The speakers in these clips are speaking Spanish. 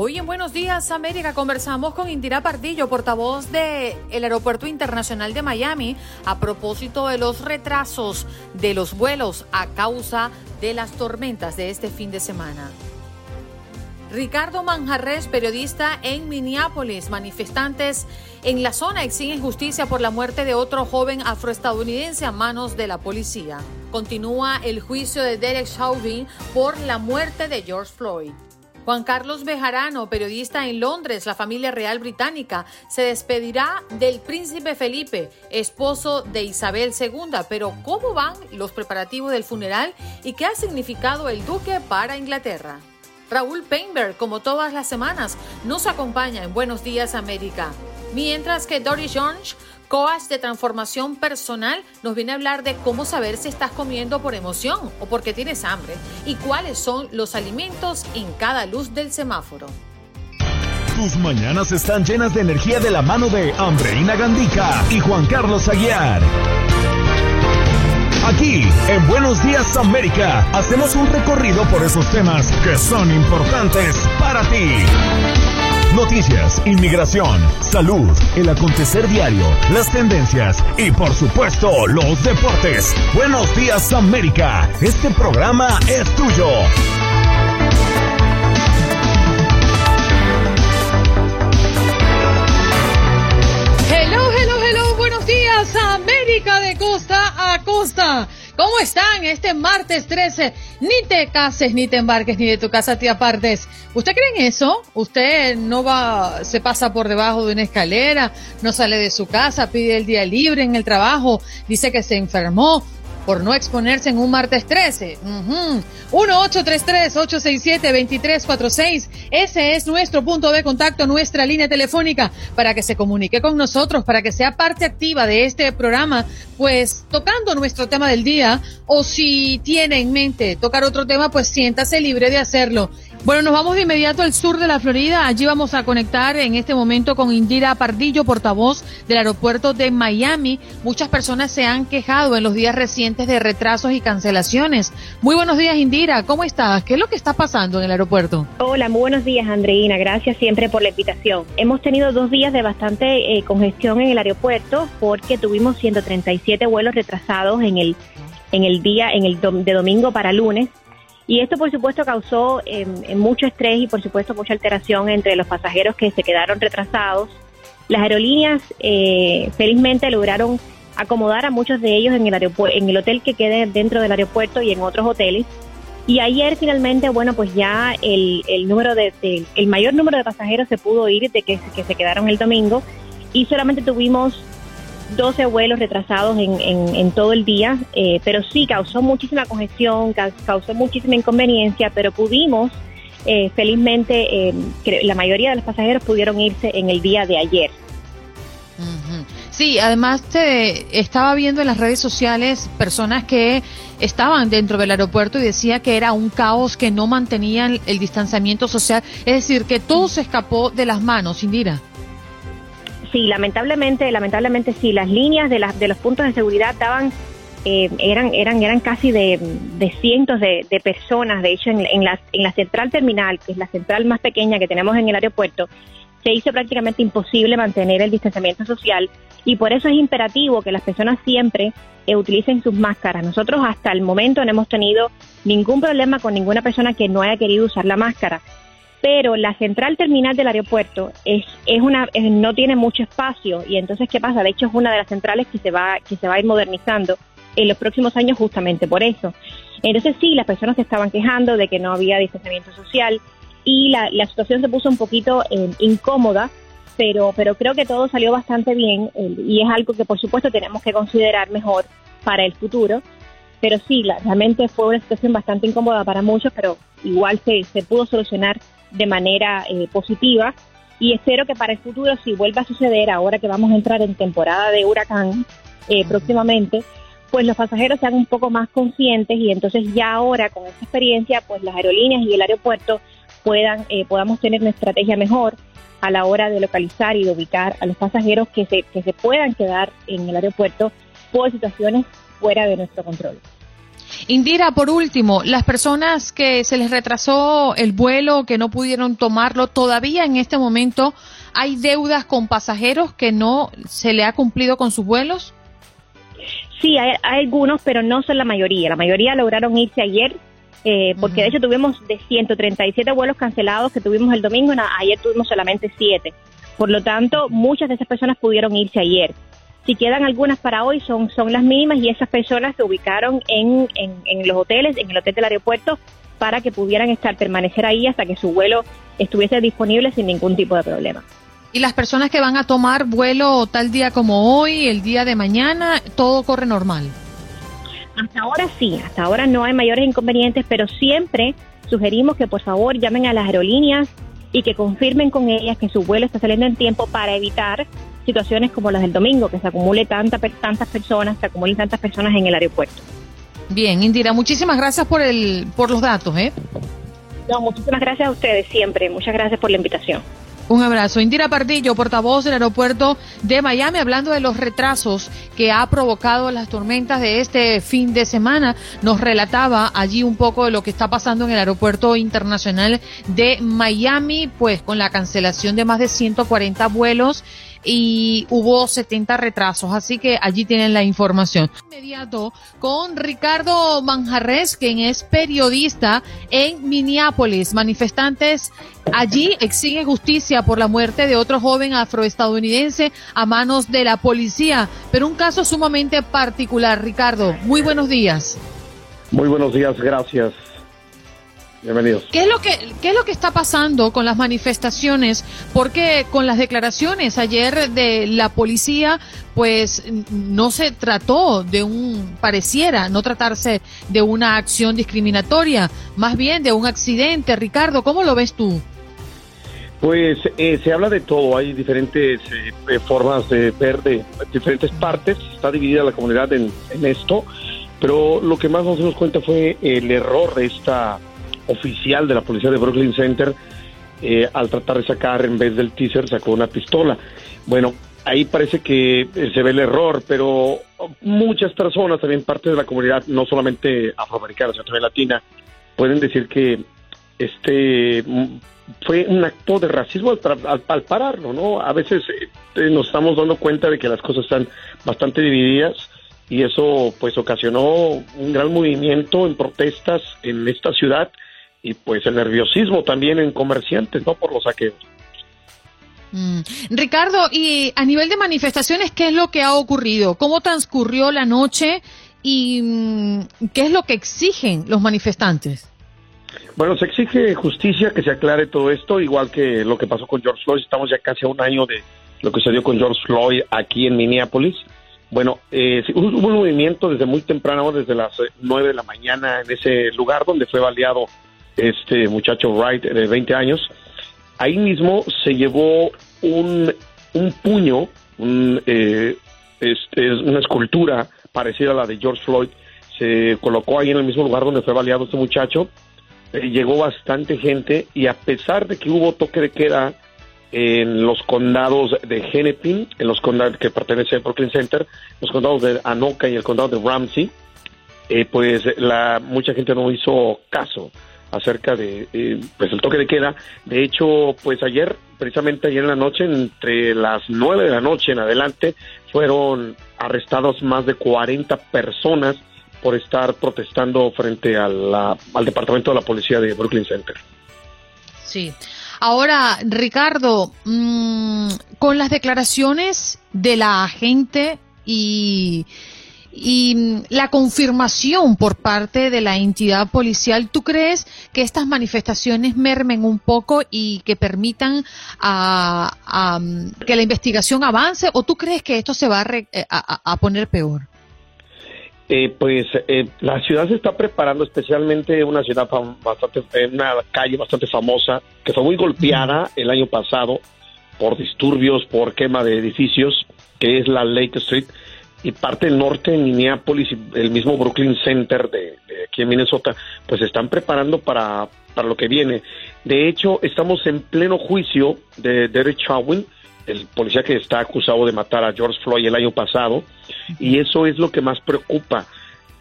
Hoy en Buenos Días América conversamos con Indira Pardillo, portavoz del Aeropuerto Internacional de Miami, a propósito de los retrasos de los vuelos a causa de las tormentas de este fin de semana. Ricardo Manjarres, periodista en Minneapolis, manifestantes en la zona exigen justicia por la muerte de otro joven afroestadounidense a manos de la policía. Continúa el juicio de Derek Chauvin por la muerte de George Floyd. Juan Carlos Bejarano, periodista en Londres, la familia real británica, se despedirá del príncipe Felipe, esposo de Isabel II. Pero ¿cómo van los preparativos del funeral y qué ha significado el duque para Inglaterra? Raúl Painberg, como todas las semanas, nos acompaña en Buenos Días América. Mientras que Doris Jones Coach de transformación personal nos viene a hablar de cómo saber si estás comiendo por emoción o porque tienes hambre y cuáles son los alimentos en cada luz del semáforo. Tus mañanas están llenas de energía de la mano de Andreina Gandica y Juan Carlos Aguiar. Aquí, en Buenos Días América, hacemos un recorrido por esos temas que son importantes para ti. Noticias, inmigración, salud, el acontecer diario, las tendencias y por supuesto los deportes. Buenos días América, este programa es tuyo. Hello, hello, hello, buenos días América de costa a costa. ¿Cómo están este martes 13? Ni te cases, ni te embarques, ni de tu casa te apartes. ¿Usted cree en eso? ¿Usted no va, se pasa por debajo de una escalera, no sale de su casa, pide el día libre en el trabajo, dice que se enfermó, por no exponerse en un martes 13. Uh 1-833-867-2346. Ese es nuestro punto de contacto, nuestra línea telefónica, para que se comunique con nosotros, para que sea parte activa de este programa, pues tocando nuestro tema del día, o si tiene en mente tocar otro tema, pues siéntase libre de hacerlo. Bueno, nos vamos de inmediato al sur de la Florida. Allí vamos a conectar en este momento con Indira Pardillo, portavoz del aeropuerto de Miami. Muchas personas se han quejado en los días recientes de retrasos y cancelaciones. Muy buenos días, Indira. ¿Cómo estás? ¿Qué es lo que está pasando en el aeropuerto? Hola, muy buenos días, Andreina. Gracias siempre por la invitación. Hemos tenido dos días de bastante eh, congestión en el aeropuerto porque tuvimos 137 vuelos retrasados en el en el día en el de domingo para lunes y esto, por supuesto, causó em, mucho estrés y, por supuesto, mucha alteración entre los pasajeros que se quedaron retrasados. Las aerolíneas, eh, felizmente, lograron acomodar a muchos de ellos en el, en el hotel que quede dentro del aeropuerto y en otros hoteles. Y ayer, finalmente, bueno, pues ya el, el número de, el mayor número de pasajeros se pudo ir de que, que se quedaron el domingo y solamente tuvimos 12 vuelos retrasados en, en, todo el día, eh, pero sí causó muchísima congestión, causó muchísima inconveniencia, pero pudimos, eh, felizmente, eh, la mayoría de los pasajeros pudieron irse en el día de ayer. Sí, además te estaba viendo en las redes sociales personas que estaban dentro del aeropuerto y decía que era un caos, que no mantenían el distanciamiento social, es decir, que todo se escapó de las manos, Indira. Sí, lamentablemente, lamentablemente sí, las líneas de, las, de los puntos de seguridad estaban, eh, eran, eran, eran casi de, cientos de, personas. De hecho, en, en, la, en la central terminal, que es la central más pequeña que tenemos en el aeropuerto, se hizo prácticamente imposible mantener el distanciamiento social y por eso es imperativo que las personas siempre eh, utilicen sus máscaras. Nosotros hasta el momento no hemos tenido ningún problema con ninguna persona que no haya querido usar la máscara pero la central terminal del aeropuerto es, es una no tiene mucho espacio y entonces qué pasa de hecho es una de las centrales que se va que se va a ir modernizando en los próximos años justamente por eso. Entonces sí, las personas se estaban quejando de que no había distanciamiento social y la, la situación se puso un poquito eh, incómoda, pero, pero creo que todo salió bastante bien eh, y es algo que por supuesto tenemos que considerar mejor para el futuro. Pero sí, la, realmente fue una situación bastante incómoda para muchos, pero igual se, se pudo solucionar de manera eh, positiva y espero que para el futuro, si vuelva a suceder, ahora que vamos a entrar en temporada de huracán eh, próximamente, pues los pasajeros sean un poco más conscientes y entonces ya ahora con esta experiencia, pues las aerolíneas y el aeropuerto puedan eh, podamos tener una estrategia mejor a la hora de localizar y de ubicar a los pasajeros que se, que se puedan quedar en el aeropuerto por situaciones fuera de nuestro control. Indira, por último, las personas que se les retrasó el vuelo, que no pudieron tomarlo, todavía en este momento hay deudas con pasajeros que no se le ha cumplido con sus vuelos. Sí, hay, algunos, pero no son la mayoría. La mayoría lograron irse ayer, eh, porque de hecho tuvimos de 137 vuelos cancelados que tuvimos el domingo, ayer tuvimos solamente 7. Por lo tanto, muchas de esas personas pudieron irse ayer. Si quedan algunas para hoy, son, son las mínimas y esas personas se ubicaron en, en, los hoteles, en el hotel del aeropuerto, para que pudieran estar, permanecer ahí hasta que su vuelo estuviese disponible sin ningún tipo de problema. ¿Y las personas que van a tomar vuelo tal día como hoy, el día de mañana, todo corre normal? Hasta ahora sí, hasta ahora no hay mayores inconvenientes, pero siempre sugerimos que por favor llamen a las aerolíneas y que confirmen con ellas que su vuelo está saliendo en tiempo para evitar situaciones como las del domingo, que se acumule tanta, tantas personas, se acumulen tantas personas en el aeropuerto. Bien, Indira, muchísimas gracias por, el, por los datos. ¿eh? No, muchísimas gracias a ustedes siempre. Muchas gracias por la invitación. Un abrazo. Indira Pardillo, portavoz del aeropuerto de Miami, hablando de los retrasos que ha provocado las tormentas de este fin de semana, nos relataba allí un poco de lo que está pasando en el aeropuerto internacional de Miami, pues con la cancelación de más de 140 vuelos y hubo 70 retrasos, así que allí tienen la información. Inmediato con Ricardo Manjarres, quien es periodista en Minneapolis. Manifestantes allí exigen justicia por la muerte de otro joven afroestadounidense a manos de la policía, pero un caso sumamente particular. Ricardo, muy buenos días. Muy buenos días, gracias. Bienvenidos. ¿Qué es lo que qué es lo que está pasando con las manifestaciones? Porque con las declaraciones ayer de la policía, pues no se trató de un pareciera no tratarse de una acción discriminatoria, más bien de un accidente. Ricardo, ¿cómo lo ves tú? Pues eh, se habla de todo, hay diferentes eh, eh, formas de ver de diferentes partes, está dividida la comunidad en, en esto, pero lo que más nos dimos cuenta fue el error de esta oficial de la policía de Brooklyn Center, eh, al tratar de sacar, en vez del teaser, sacó una pistola. Bueno, ahí parece que eh, se ve el error, pero muchas personas, también parte de la comunidad, no solamente afroamericana, sino también latina, pueden decir que este mm, fue un acto de racismo al, pararlo, ¿no? A veces eh, nos estamos dando cuenta de que las cosas están bastante divididas y eso pues ocasionó un gran movimiento en protestas en esta ciudad y pues el nerviosismo también en comerciantes, ¿no? Por los saqueos. Mm. Ricardo, y a nivel de manifestaciones, ¿qué es lo que ha ocurrido? ¿Cómo transcurrió la noche y mm, qué es lo que exigen los manifestantes? Bueno, se exige justicia, que se aclare todo esto, igual que lo que pasó con George Floyd. Estamos ya casi a un año de lo que sucedió con George Floyd aquí en Minneapolis. Bueno, eh, hubo un movimiento desde muy temprano, desde las nueve de la mañana, en ese lugar donde fue baleado este muchacho Wright de 20 años, ahí mismo se llevó un, un puño, un, eh, una escultura parecida a la de George Floyd, se colocó ahí en el mismo lugar donde fue baleado este muchacho, eh, llegó bastante gente y a pesar de que hubo toque de queda en los condados de Hennepin, en los condados que pertenecen al Brooklyn Center, los condados de Anoka y el condado de Ramsey, eh, pues la mucha gente no hizo caso acerca de eh, pues el toque de queda. De hecho, pues ayer, precisamente ayer en la noche, entre las nueve de la noche en adelante, fueron arrestados más de 40 personas por estar protestando frente al departamento de la policía de Brooklyn Center. Sí. Ahora, Ricardo, mm, con las declaraciones de la agente y y mm, la confirmación por parte de la entidad policial, ¿tú crees que estas manifestaciones mermen un poco y que permitan a, mm, que la investigación avance o tú crees que esto se va a, eh, a, poner peor? Eh, pues eh, la ciudad se está preparando, especialmente una ciudad bastante, una calle bastante famosa que fue muy golpeada el año pasado por disturbios, por quema de edificios, que es la Lake Street y parte del norte en Minneapolis y el mismo Brooklyn Center de, aquí en Minnesota, pues están preparando para, para lo que viene. De hecho, estamos en pleno juicio de Derek Chauvin, el policía que está acusado de matar a George Floyd el año pasado, y eso es lo que más preocupa.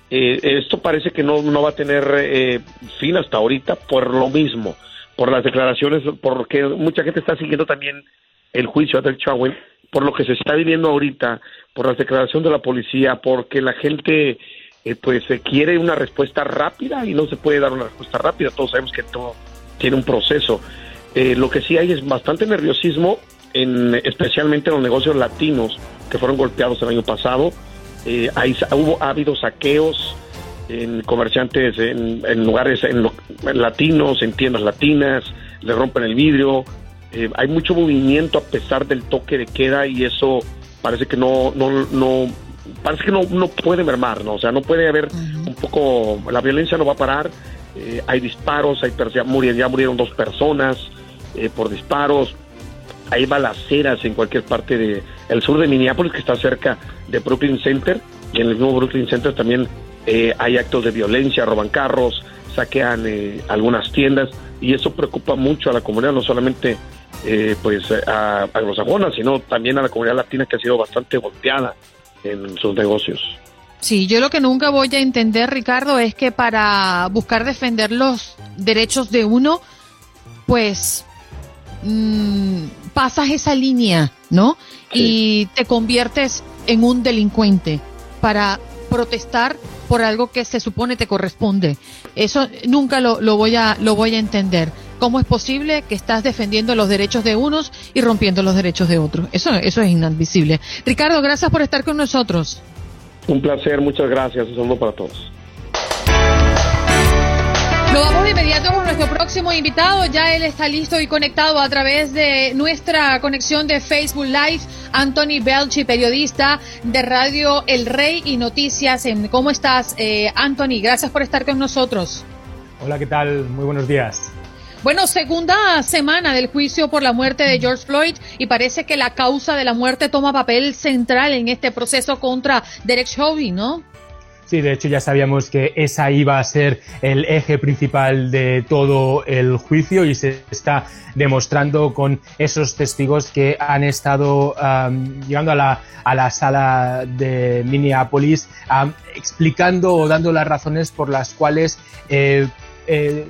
Eh, esto parece que no, no va a tener eh, fin hasta ahorita por lo mismo, por las declaraciones, porque mucha gente está siguiendo también el juicio de Derek Chauvin por lo que se está viviendo ahorita, por la declaración de la policía, porque la gente eh, pues quiere una respuesta rápida y no se puede dar una respuesta rápida. Todos sabemos que todo tiene un proceso. Eh, lo que sí hay es bastante nerviosismo, en, especialmente en los negocios latinos que fueron golpeados el año pasado. Eh, hay, hubo, ha habido saqueos en comerciantes, en, lugares en latinos, en tiendas latinas, le rompen el vidrio, eh, hay mucho movimiento a pesar del toque de queda y eso parece que no, no, no parece que no, no puede mermar, ¿no? O sea, no puede haber un poco, la violencia no va a parar, eh, hay disparos, hay ya, murieron, ya murieron dos personas eh, por disparos, hay balaceras en cualquier parte del el sur de Minneapolis que está cerca de Brooklyn Center y en el mismo Brooklyn Center también hay actos de violencia, roban carros, saquean algunas tiendas y eso preocupa mucho a la comunidad, no solamente eh, pues a, a los agonas, sino también a la comunidad latina que ha sido bastante golpeada en sus negocios. Sí, yo lo que nunca voy a entender, Ricardo, es que para buscar defender los derechos de uno, pues mm, pasas esa línea, ¿no? Y te conviertes en un delincuente para protestar por algo que se supone te corresponde. Eso nunca lo, lo, voy a lo voy a entender. ¿Cómo es posible que estás defendiendo los derechos de unos y rompiendo los derechos de otros? Eso, eso es inadmisible. Ricardo, gracias por estar con nosotros. Un placer, muchas gracias. Un saludo para todos. Nos vamos de inmediato con nuestro próximo invitado. Ya él está listo y conectado a través de nuestra conexión de Facebook Live. Anthony Belchi, periodista de Radio El Rey y Noticias. ¿Cómo estás, eh, Anthony? Gracias por estar con nosotros. Hola, ¿qué tal? Muy buenos días. Bueno, segunda semana del juicio por la muerte de George Floyd y parece que la causa de la muerte toma papel central en este proceso contra Derek Chauvin, ¿no? Sí, de hecho ya sabíamos que esa iba a ser el eje principal de todo el juicio y se está demostrando con esos testigos que han estado llegando a la, a la, sala de Minneapolis explicando o dando las razones por las cuales eh, eh,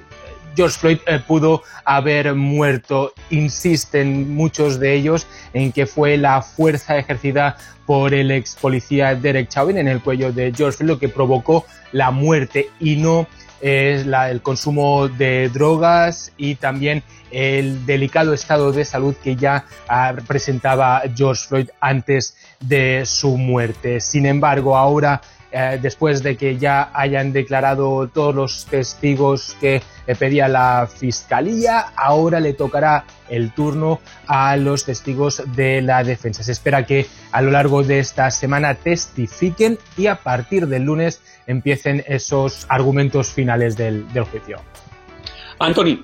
George Floyd eh, pudo haber muerto. Insisten muchos de ellos en que fue la fuerza ejercida por el ex policía Derek Chauvin en el cuello de George Floyd lo que provocó la muerte y no es el consumo de drogas y también el delicado estado de salud que ya ah, presentaba George Floyd antes de su muerte. Sin embargo, ahora eh, después de que ya hayan declarado todos los testigos que eh, pedía la fiscalía, ahora le tocará el turno a los testigos de la defensa. Se espera que a lo largo de esta semana testifiquen y a partir del lunes empiecen esos argumentos finales del, juicio. Anthony,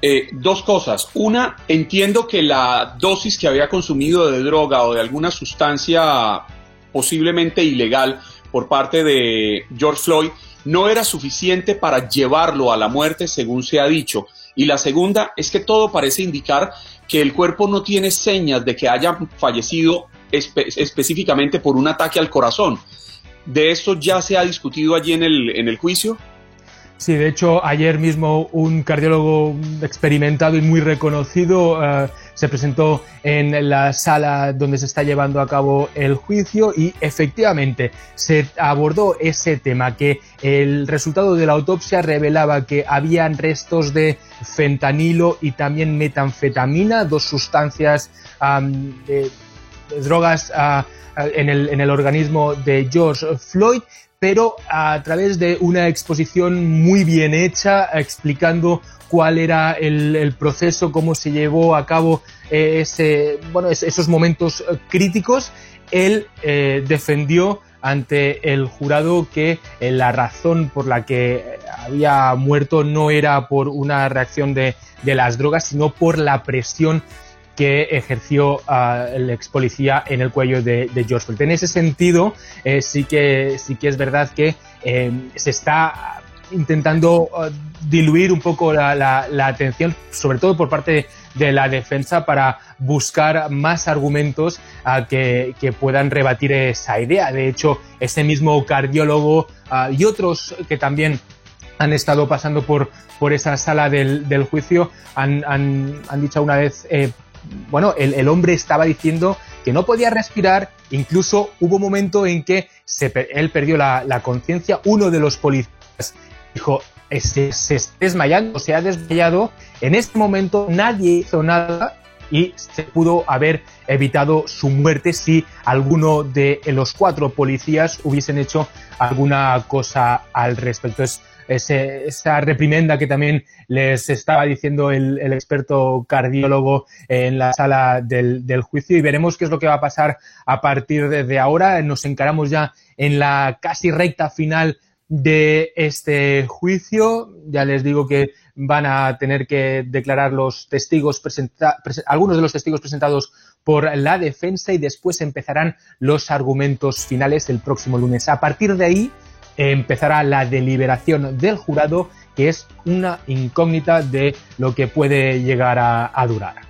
eh, dos cosas. Una, entiendo que la dosis que había consumido de droga o de alguna sustancia posiblemente ilegal por parte de George Floyd no era suficiente para llevarlo a la muerte, según se ha dicho. Y la segunda es que todo parece indicar que el cuerpo no tiene señas de que haya fallecido específicamente por un ataque al corazón. ¿De esto ya se ha discutido allí en el, en el juicio? Sí, de hecho, ayer mismo un cardiólogo experimentado y muy reconocido eh, se presentó en la sala donde se está llevando a cabo el juicio y efectivamente se abordó ese tema, que el resultado de la autopsia revelaba que habían restos de fentanilo y también metanfetamina, dos sustancias drogas en, el, en el organismo de George Floyd, pero a través de una exposición muy bien hecha, explicando cuál era el, proceso, cómo se llevó a cabo eh, ese, bueno, esos momentos eh, críticos, él eh, defendió ante el jurado que la razón por la que había muerto no era por una reacción de, de las drogas, sino por la presión que ejerció uh, el ex policía en el cuello de, George Floyd. En ese sentido, sí, que, sí que es verdad que se está intentando uh, diluir un poco la, atención, sobre todo por parte de la defensa, para buscar más argumentos uh, que, puedan rebatir esa idea. De hecho, ese mismo cardiólogo y otros que también han estado pasando por, por esa sala del, del juicio han, han, han, dicho una vez eh, bueno, el, hombre estaba diciendo que no podía respirar, incluso hubo un momento en que él perdió la, conciencia, uno de los policías dijo, se, está desmayando, se ha desmayado, en este momento nadie hizo nada y se pudo haber evitado su muerte si alguno de los cuatro policías hubiesen hecho alguna cosa al respecto. Esa reprimenda que también les estaba diciendo el, experto cardiólogo en la sala del, juicio. Y veremos qué es lo que va a pasar a partir de, ahora. Nos encaramos ya en la casi recta final de este juicio. Ya les digo que van a tener que declarar los testigos algunos de los testigos presentados por la defensa y después empezarán los argumentos finales el próximo lunes. A partir de ahí empezará la deliberación del jurado, que es una incógnita de lo que puede llegar a, durar.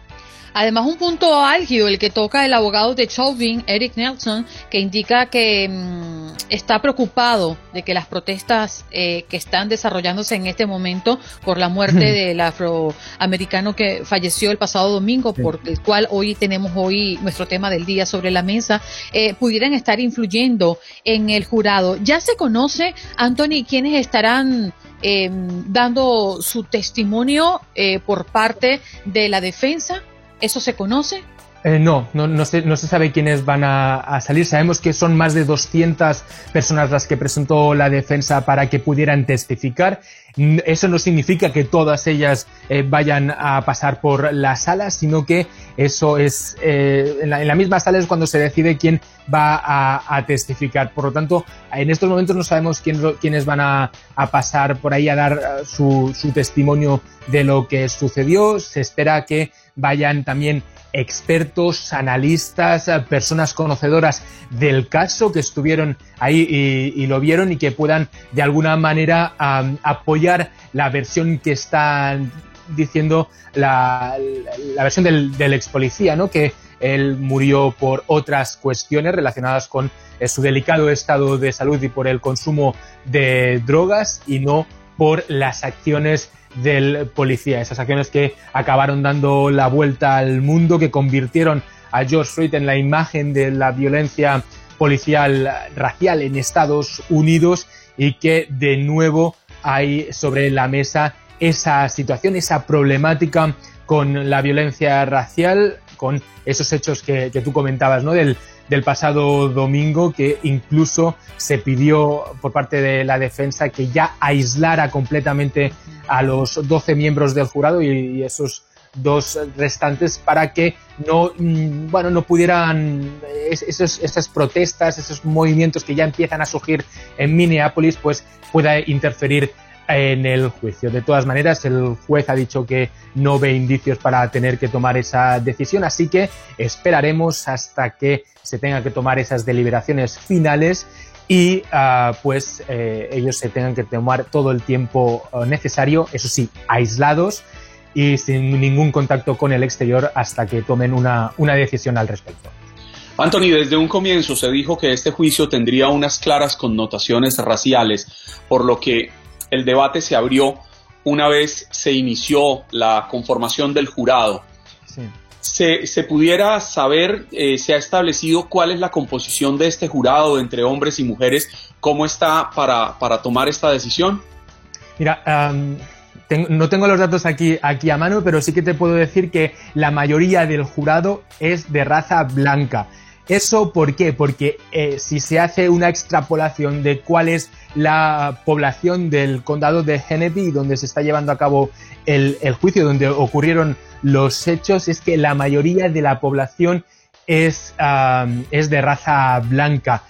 Además, un punto álgido, el que toca el abogado de Chauvin, Eric Nelson, que indica que mm, está preocupado de que las protestas eh, que están desarrollándose en este momento por la muerte del afroamericano que falleció el pasado domingo, por el cual hoy tenemos hoy nuestro tema del día sobre la mesa, eh, pudieran estar influyendo en el jurado. Ya se conoce, Anthony, quiénes estarán em, dando su testimonio eh, por parte de la defensa. ¿Eso se conoce? Eh, no, no, no, se, sabe quiénes van a, salir. Sabemos que son más de 200 personas las que presentó la defensa para que pudieran testificar. Eso no significa que todas ellas eh, vayan a pasar por la sala, sino que eso es eh, en, la, misma sala es cuando se decide quién va a, testificar. Por lo tanto, en estos momentos no sabemos quién, quiénes van a, a, pasar por ahí a dar su, su testimonio de lo que sucedió. Se espera que vayan también expertos, analistas, eh, personas conocedoras del caso que estuvieron ahí y, lo vieron y que puedan de alguna manera apoyar la versión que están diciendo la, versión del, ex policía, ¿no? Que él murió por otras cuestiones relacionadas con eh, su delicado estado de salud y por el consumo de drogas y no por las acciones del policía. Esas acciones que acabaron dando la vuelta al mundo, que convirtieron a George Floyd en la imagen de la violencia policial racial en Estados Unidos y que de nuevo hay sobre la mesa esa situación, esa problemática con la violencia racial, con esos hechos que, tú comentabas, ¿no? Del, del pasado domingo, que incluso se pidió por parte de la defensa que ya aislara completamente a los 12 miembros del jurado y, esos dos restantes para que no mm, bueno no pudieran esas protestas esos movimientos que ya empiezan a surgir en Minneapolis pues pueda interferir en el juicio. De todas maneras, el juez ha dicho que no ve indicios para tener que tomar esa decisión, así que esperaremos hasta que se tengan que tomar esas deliberaciones finales y ah, pues eh, ellos se tengan que tomar todo el tiempo ah, necesario, eso sí, aislados y sin ningún contacto con el exterior hasta que tomen una, una decisión al respecto. Anthony, desde un comienzo se dijo que este juicio tendría unas claras connotaciones raciales, por lo que el debate se abrió una vez se inició la conformación del jurado. Se, pudiera saber, eh, se ha establecido cuál es la composición de este jurado entre hombres y mujeres, cómo está para, para tomar esta decisión. Mira, no tengo los datos aquí, aquí a mano, pero sí que te puedo decir que la mayoría del jurado es de raza blanca. ¿Eso por qué? Porque eh, si se hace una extrapolación de cuál es la población del condado de Hennepin, donde se está llevando a cabo el, juicio, donde ocurrieron los hechos, es que la mayoría de la población es, es de raza blanca.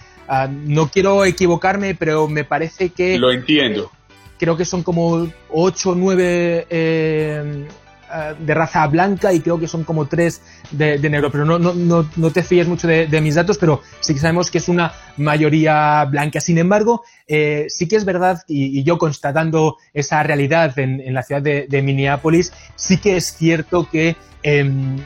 No quiero equivocarme, pero me parece que... Lo entiendo. creo que son como 8 o 9 eh, de raza blanca y creo que son como tres de, negro, pero no, no, no, te fíes mucho de, mis datos, pero sí que sabemos que es una mayoría blanca. Sin embargo, eh, sí que es verdad, y, yo constatando esa realidad en, la ciudad de, Minneapolis, sí que es cierto que em,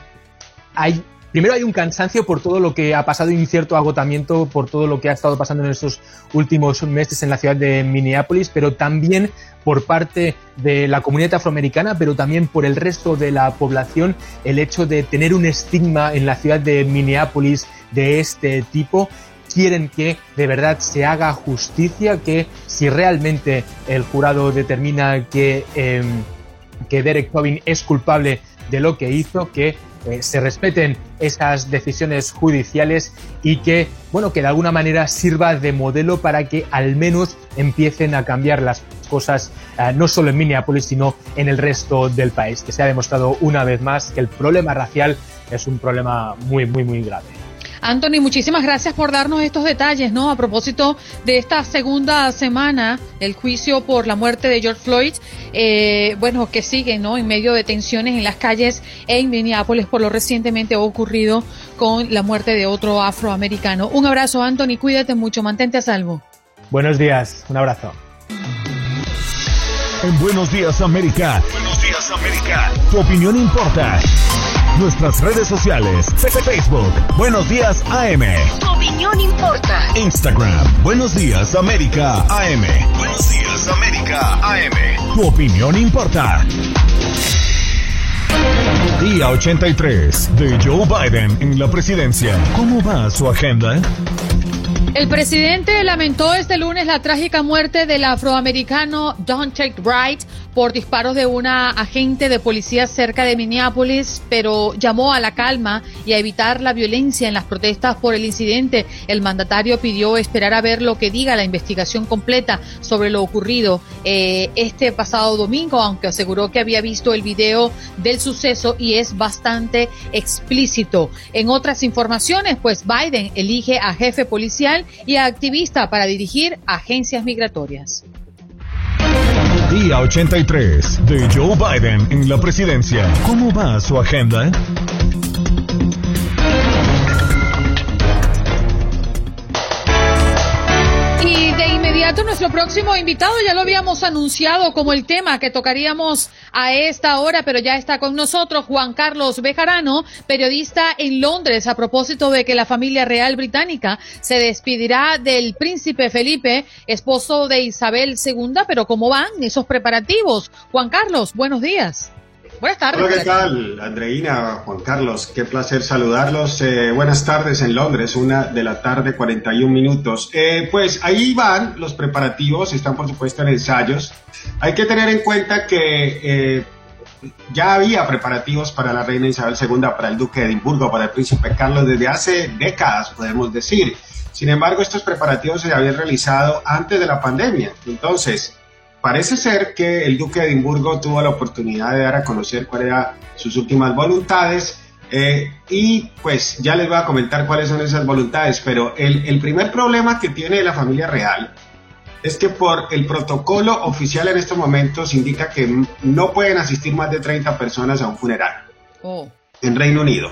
hay primero hay un cansancio por todo lo que ha pasado y un cierto agotamiento por todo lo que ha estado pasando en estos últimos meses en la ciudad de Minneapolis, pero también por parte de la comunidad afroamericana, pero también por el resto de la población, el hecho de tener un estigma en la ciudad de Minneapolis de este tipo. Quieren que de verdad se haga justicia, que si realmente el jurado determina que, em, que Derek Tobin es culpable de lo que hizo, que eh, se respeten esas decisiones judiciales y que, bueno, que de alguna manera sirva de modelo para que al menos empiecen a cambiar las cosas, eh, no solo en Minneapolis, sino en el resto del país, que se ha demostrado una vez más que el problema racial es un problema muy, muy, muy grave. Anthony, muchísimas gracias por darnos estos detalles, ¿no? A propósito de esta segunda semana, el juicio por la muerte de George Floyd, eh, bueno, que sigue, ¿no? En medio de tensiones en las calles en Minneapolis por lo recientemente ocurrido con la muerte de otro afroamericano. Un abrazo, Anthony, cuídate mucho, mantente a salvo. Buenos días, un abrazo. En Buenos Días América. Buenos Días América. Tu opinión importa. Nuestras redes sociales. Facebook. Buenos Días AM. Tu opinión importa. Instagram. Buenos Días América AM. Buenos Días América AM. Tu opinión importa. Día 83 de Joe Biden en la presidencia. ¿Cómo va su agenda? El presidente lamentó este lunes la trágica muerte del afroamericano Don Wright por disparos de una agente de policía cerca de Minneapolis, pero llamó a la calma y a evitar la violencia en las protestas por el incidente. El mandatario pidió esperar a ver lo que diga la investigación completa sobre lo ocurrido eh, este pasado domingo, aunque aseguró que había visto el video del suceso y es bastante explícito. En otras informaciones, pues Biden elige a jefe policial y a activista para dirigir agencias migratorias. Día 83 de Joe Biden en la presidencia. ¿Cómo va su agenda? Nuestro próximo invitado, ya lo habíamos anunciado como el tema que tocaríamos a esta hora, pero ya está con nosotros Juan Carlos Bejarano, periodista en Londres, a propósito de que la familia real británica se despedirá del príncipe Felipe, esposo de Isabel II, pero ¿cómo van esos preparativos? Juan Carlos, buenos días. Buenas tardes. Hola, ¿qué tal? Andreina, Juan Carlos, qué placer saludarlos. Eh, buenas tardes en Londres, una de la tarde, 41 minutos. Eh, pues ahí van los preparativos, están por supuesto en ensayos. Hay que tener en cuenta que eh, ya había preparativos para la reina Isabel II, para el duque de Edimburgo, para el príncipe Carlos desde hace décadas, podemos decir. Sin embargo, estos preparativos se habían realizado antes de la pandemia. Entonces, Parece ser que el duque de Edimburgo tuvo la oportunidad de dar a conocer cuáles eran sus últimas voluntades eh, y pues ya les voy a comentar cuáles son esas voluntades, pero el, el, primer problema que tiene la familia real es que por el protocolo oficial en estos momentos indica que no pueden asistir más de 30 personas a un funeral oh. en Reino Unido.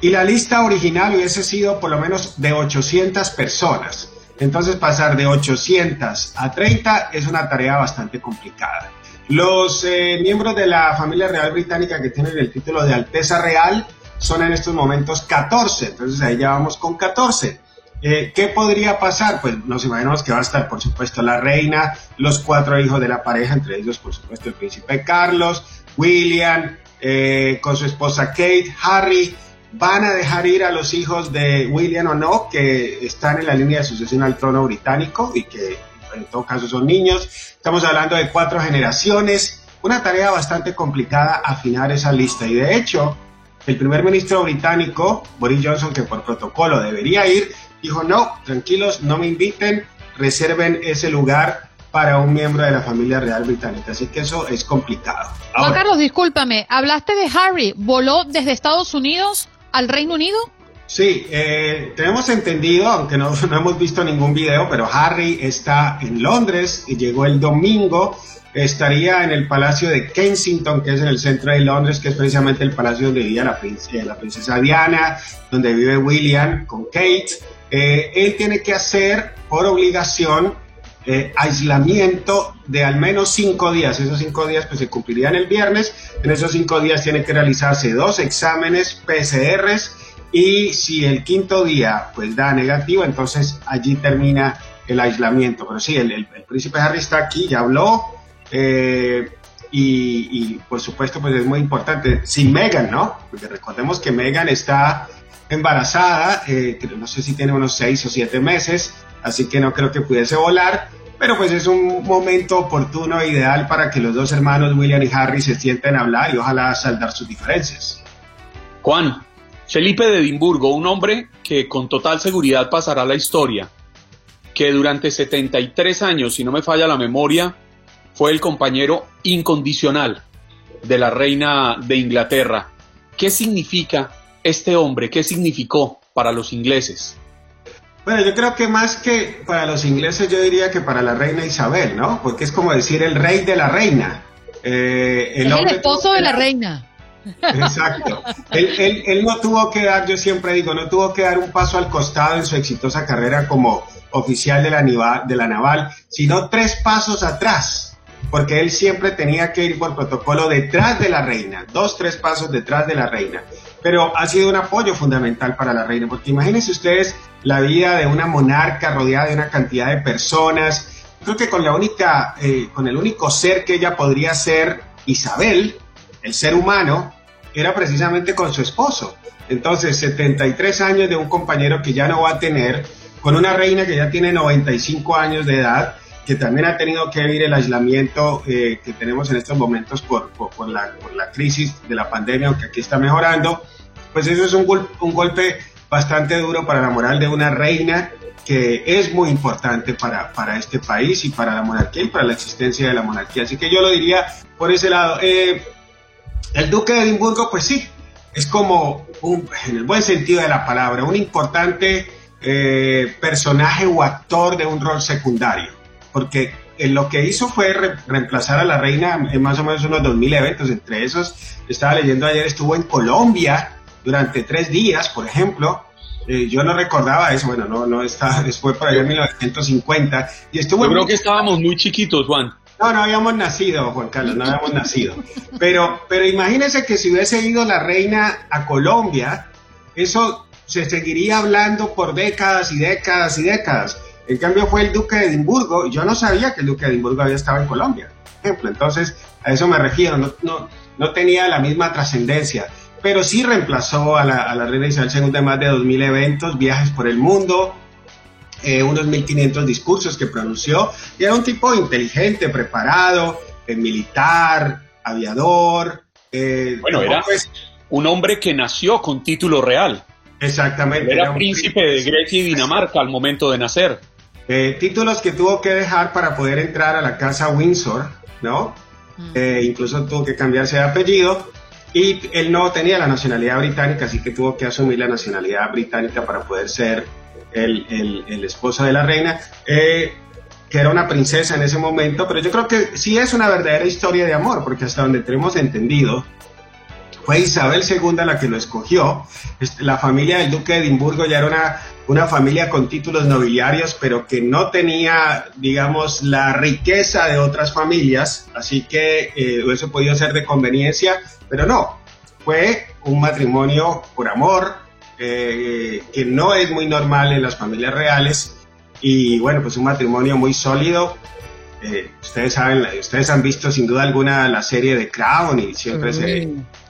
Y la lista original hubiese sido por lo menos de 800 personas. Entonces pasar de 800 a 30 es una tarea bastante complicada. Los eh, miembros de la familia real británica que tienen el título de Alteza Real son en estos momentos 14, entonces ahí ya vamos con 14. Eh, ¿Qué podría pasar? Pues nos imaginamos que va a estar, por supuesto, la reina, los cuatro hijos de la pareja, entre ellos, por supuesto, el príncipe Carlos, William, eh, con su esposa Kate, Harry, van a dejar ir a los hijos de William o no, que están en la línea de sucesión al trono británico y que en todo caso son niños. Estamos hablando de cuatro generaciones, una tarea bastante complicada afinar esa lista y de hecho El primer ministro británico, Boris Johnson, que por protocolo debería ir, dijo, no, tranquilos, no me inviten, reserven ese lugar para un miembro de la familia real británica. Así que eso es complicado. Juan Carlos, discúlpame, hablaste de Harry, ¿voló desde Estados Unidos al Reino Unido? Sí, eh, tenemos entendido, aunque no, hemos visto ningún video, pero Harry está en Londres y llegó el domingo. Estaría en el Palacio de Kensington, que es en el centro de Londres, que es precisamente el palacio donde vivía la, princesa, la princesa Diana, donde vive William con Kate. Eh, él tiene que hacer por obligación eh, aislamiento de al menos cinco días. Esos cinco días pues se cumplirían el viernes. En esos cinco días tiene que realizarse dos exámenes PCRs y si el quinto día pues da negativo, entonces allí termina el aislamiento. Pero sí, el, príncipe Harry está aquí, ya habló. Eh, y, por supuesto pues es muy importante. Sin Meghan, ¿no? Porque recordemos que Meghan está embarazada, eh, no sé si tiene unos seis o siete meses, así que no creo que pudiese volar, pero pues es un momento oportuno e ideal para que los dos hermanos William y Harry se sienten a hablar y ojalá saldar sus diferencias. Juan, Felipe de Edimburgo, un hombre que con total seguridad pasará la historia, que durante 73 años, si no me falla la memoria, fue el compañero incondicional de la reina de Inglaterra. ¿Qué significa este hombre? ¿Qué significó para los ingleses? Bueno, yo creo que más que para los ingleses, yo diría que para la reina Isabel, ¿no? Porque es como decir el rey de la reina. Eh, el, es el esposo de la reina. Exacto. él, él, no tuvo que dar, yo siempre digo, no tuvo que dar un paso al costado en su exitosa carrera como oficial de la, de la naval, sino tres pasos atrás, porque él siempre tenía que ir por protocolo detrás de la reina, dos, tres pasos detrás de la reina pero ha sido un apoyo fundamental para la reina, porque imagínense ustedes la vida de una monarca rodeada de una cantidad de personas. Creo que con la única, eh, con el único ser que ella podría ser Isabel, el ser humano, era precisamente con su esposo. Entonces, 73 años de un compañero que ya no va a tener, con una reina que ya tiene 95 años de edad, que también ha tenido que vivir el aislamiento eh, que tenemos en estos momentos por, por, la, crisis de la pandemia, aunque aquí está mejorando, pues eso es un golpe bastante duro para la moral de una reina que es muy importante para, para, este país y para la monarquía y para la existencia de la monarquía. Así que yo lo diría por ese lado. Eh, el duque de Edimburgo, pues sí, es como, un, en el buen sentido de la palabra, un importante eh, personaje o actor de un rol secundario, porque lo que hizo fue reemplazar a la reina en más o menos unos 2.000 eventos, entre esos, estaba leyendo ayer, estuvo en Colombia, durante tres días, por ejemplo. Eh, yo no recordaba eso, bueno, no, no está, fue por allá en 1950. Y estuvo yo creo que estábamos muy chiquitos, Juan. No, no habíamos nacido, Juan Carlos, no habíamos nacido. Pero, pero imagínense que si hubiese ido la reina a Colombia, eso se seguiría hablando por décadas y décadas y décadas. En cambio fue el duque de Edimburgo, y yo no sabía que el duque de Edimburgo había estado en Colombia, por ejemplo. Entonces, a eso me refiero, no, no, no tenía la misma trascendencia pero sí reemplazó a la, a la reina Isabel II en más de 2.000 eventos, viajes por el mundo, eh, unos 1.500 discursos que pronunció, y era un tipo inteligente, preparado, eh, militar, aviador. Eh, bueno, era pues, un hombre que nació con título real. Exactamente. Era, príncipe de Grecia y Dinamarca al momento de nacer. títulos que tuvo que dejar para poder entrar a la casa Windsor, ¿no? Mm. incluso tuvo que cambiarse de apellido y él no tenía la nacionalidad británica, así que tuvo que asumir la nacionalidad británica para poder ser el, esposo de la reina, eh, que era una princesa en ese momento, pero yo creo que sí es una verdadera historia de amor, porque hasta donde tenemos entendido, fue Isabel II la que lo escogió. La familia del duque de Edimburgo ya era una, una familia con títulos nobiliarios, pero que no tenía, digamos, la riqueza de otras familias, así que eh, eso podía ser de conveniencia pero no, fue un matrimonio por amor, eh, que no es muy normal en las familias reales, y bueno, pues un matrimonio muy sólido. Eh, ustedes saben, ustedes han visto sin duda alguna la serie de Crown y siempre se,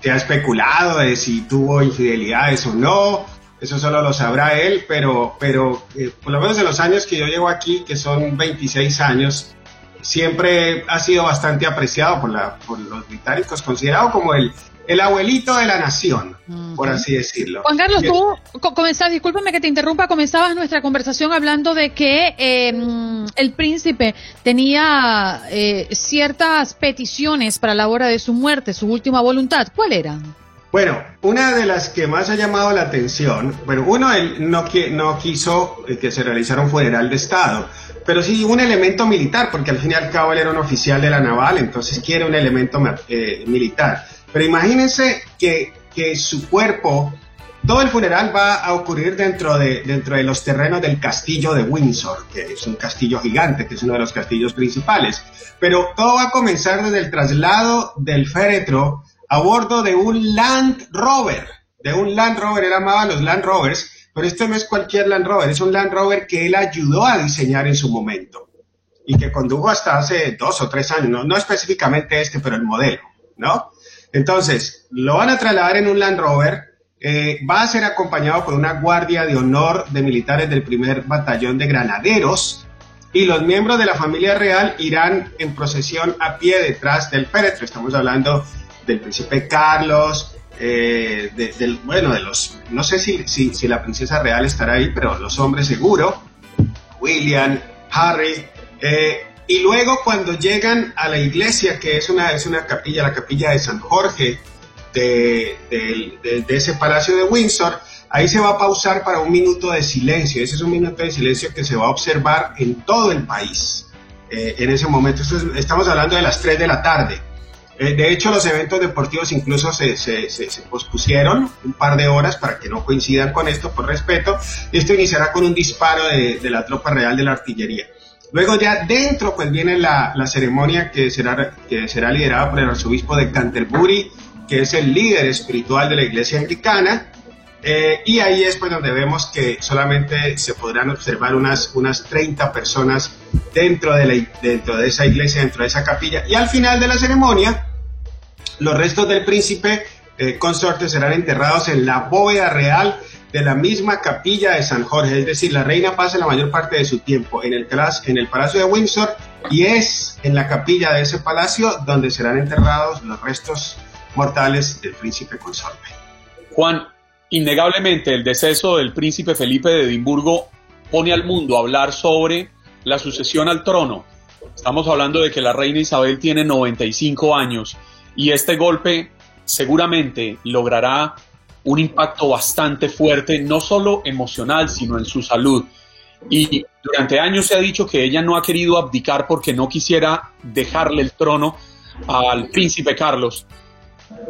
ha especulado de si tuvo infidelidades o no. Eso solo lo sabrá él, pero, pero eh, por lo menos en los años que yo llevo aquí, que son 26 años, siempre ha sido bastante apreciado por, la, por los británicos, considerado como el, el abuelito de la nación, por así decirlo. Juan Carlos, tú comenzabas, discúlpame que te interrumpa, comenzabas nuestra conversación hablando de que em, el príncipe tenía eh, ciertas peticiones para la hora de su muerte, su última voluntad. ¿Cuál era? Bueno, una de las que más ha llamado la atención, bueno, uno, él no, no quiso que se realizara un funeral de Estado, pero sí un elemento militar, porque al fin y al cabo él era un oficial de la naval, entonces quiere un elemento eh, militar. Pero imagínense que, que su cuerpo, todo el funeral va a ocurrir dentro de, dentro de los terrenos del castillo de Windsor, que es un castillo gigante, que es uno de los castillos principales. Pero todo va a comenzar desde el traslado del féretro a bordo de un Land Rover, de un Land Rover, él amaba los Land Rovers, pero este no es cualquier Land Rover, es un Land Rover que él ayudó a diseñar en su momento y que condujo hasta hace dos o tres años, no, específicamente este, pero el modelo, ¿no? Entonces, lo van a trasladar en un Land Rover, eh, va a ser acompañado por una guardia de honor de militares del primer batallón de granaderos y los miembros de la familia real irán en procesión a pie detrás del féretro. Estamos hablando del príncipe Carlos, eh, del, bueno, de los, no sé si, si, la princesa real estará ahí, pero los hombres seguro, William, Harry, eh, y luego cuando llegan a la iglesia, que es una, es una capilla, la capilla de San Jorge, de, ese palacio de Windsor, ahí se va a pausar para un minuto de silencio. Ese es un minuto de silencio que se va a observar en todo el país. Eh, en ese momento, estamos hablando de las 3 de la tarde. Eh, de hecho, los eventos deportivos incluso se, pospusieron un par de horas para que no coincidan con esto, por respeto. Esto iniciará con un disparo de, la tropa real de la artillería. Luego ya dentro pues viene la, ceremonia que será liderada por el arzobispo de Canterbury, que es el líder espiritual de la iglesia anglicana. Eh, y ahí es pues donde vemos que solamente se podrán observar unas, unas 30 personas dentro de, la, dentro de esa iglesia, dentro de esa capilla. Y al final de la ceremonia, los restos del príncipe eh, consorte serán enterrados en la bóveda real de la misma capilla de San Jorge, es decir, la reina pasa la mayor parte de su tiempo en el, en el Palacio de Windsor y es en la capilla de ese palacio donde serán enterrados los restos mortales del príncipe consorte. Juan, innegablemente el deceso del príncipe Felipe de Edimburgo pone al mundo a hablar sobre la sucesión al trono. Estamos hablando de que la reina Isabel tiene 95 años y este golpe seguramente logrará un impacto bastante fuerte, no solo emocional, sino en su salud. Y durante años se ha dicho que ella no ha querido abdicar porque no quisiera dejarle el trono al príncipe Carlos.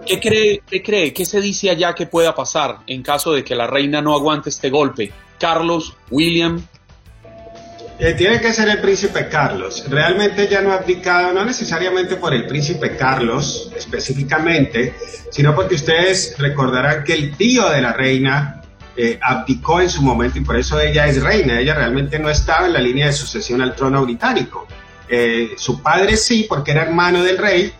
¿Qué cree, qué cree, qué se dice allá que pueda pasar en caso de que la reina no aguante este golpe? Carlos, William, eh, tiene que ser el príncipe Carlos. Realmente ya no ha abdicado, no necesariamente por el príncipe Carlos específicamente, sino porque ustedes recordarán que el tío de la reina eh, abdicó en su momento y por eso ella es reina. Ella realmente no estaba en la línea de sucesión al trono británico. Eh, su padre sí, porque era hermano del rey.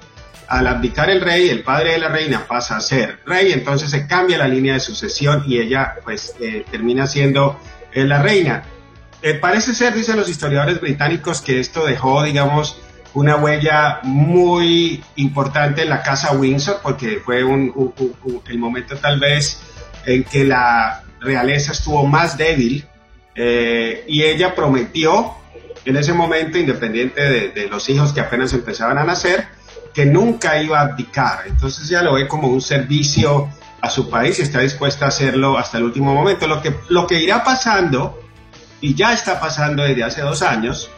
Al abdicar el rey, el padre de la reina pasa a ser rey, entonces se cambia la línea de sucesión y ella pues termina siendo la reina. Eh, parece ser, dicen los historiadores británicos, que esto dejó, digamos, una huella muy importante en la casa Windsor, porque fue el momento tal vez en que la realeza estuvo más débil eh, y ella prometió en ese momento, independiente de, de, los hijos que apenas empezaban a nacer, que nunca iba a abdicar. Entonces ya lo ve como un servicio a su país y está dispuesta a hacerlo hasta el último momento. Lo que, lo que irá pasando y ya está pasando desde hace dos años,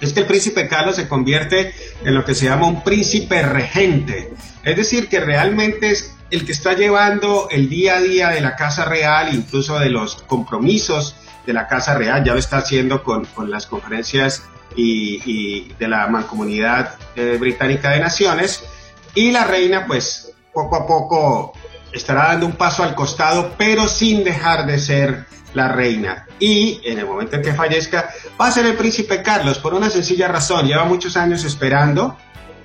es que el príncipe Carlos se convierte en lo que se llama un príncipe regente. Es decir, que realmente es el que está llevando el día a día de la Casa Real, incluso de los compromisos de la Casa Real, ya lo está haciendo con, las conferencias y, de la mancomunidad eh, británica de naciones. Y la reina, pues, poco a poco estará dando un paso al costado, pero sin dejar de ser la reina. Y en el momento en que fallezca, va a ser el príncipe Carlos, por una sencilla razón. Lleva muchos años esperando.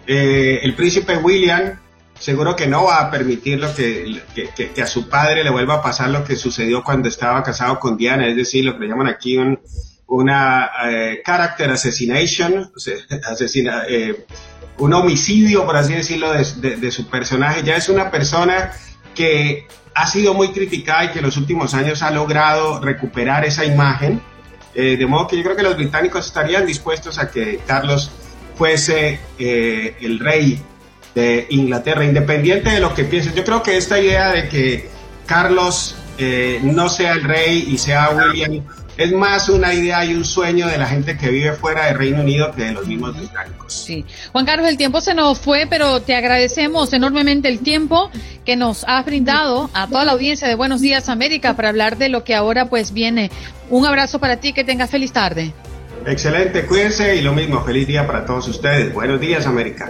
Eh, el príncipe William seguro que no va a permitir lo que, que, a su padre le vuelva a pasar lo que sucedió cuando estaba casado con Diana, es decir, lo que le llaman aquí un, una eh, character assassination, asesina, eh, un homicidio, por así decirlo, de, su personaje. Ya es una persona que ha sido muy criticada y que en los últimos años ha logrado recuperar esa imagen. Eh, de modo que yo creo que los británicos estarían dispuestos a que Carlos fuese el rey de Inglaterra, independiente de lo que piensen. Yo creo que esta idea de que Carlos eh, no sea el rey y sea William es más una idea y un sueño de la gente que vive fuera del Reino Unido que de los mismos británicos. Sí. Juan Carlos, el tiempo se nos fue, pero te agradecemos enormemente el tiempo que nos has brindado a toda la audiencia de Buenos Días América para hablar de lo que ahora pues viene. Un abrazo para ti, que tengas feliz tarde. Excelente, cuídense y lo mismo, feliz día para todos ustedes. Buenos días, América.